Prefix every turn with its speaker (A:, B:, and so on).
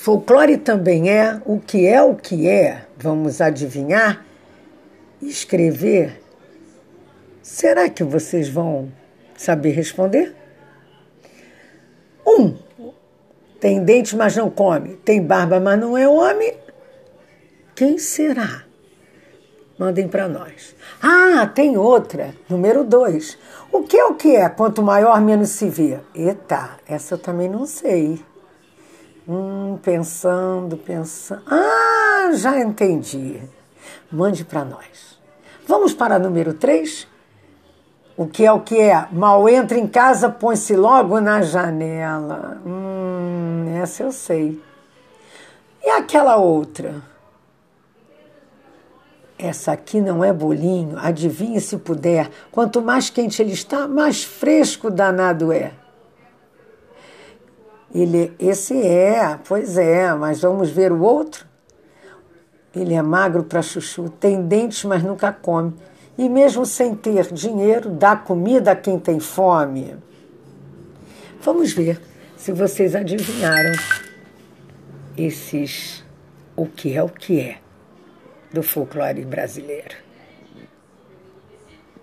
A: Folclore também é o que é o que é. Vamos adivinhar? Escrever? Será que vocês vão saber responder? Um, tem dente, mas não come. Tem barba, mas não é homem. Quem será? Mandem para nós. Ah, tem outra, número dois. O que é o que é? Quanto maior, menos se vê. Eita, essa eu também não sei. Hum, pensando, pensando. Ah, já entendi. Mande para nós. Vamos para número três. O que é o que é? Mal entra em casa, põe-se logo na janela. Hum, essa eu sei. E aquela outra? Essa aqui não é bolinho, adivinhe se puder. Quanto mais quente ele está, mais fresco danado é. Ele, esse é, pois é, mas vamos ver o outro? Ele é magro para chuchu, tem dentes, mas nunca come. E mesmo sem ter dinheiro, dá comida a quem tem fome. Vamos ver se vocês adivinharam esses o que é o que é do folclore brasileiro.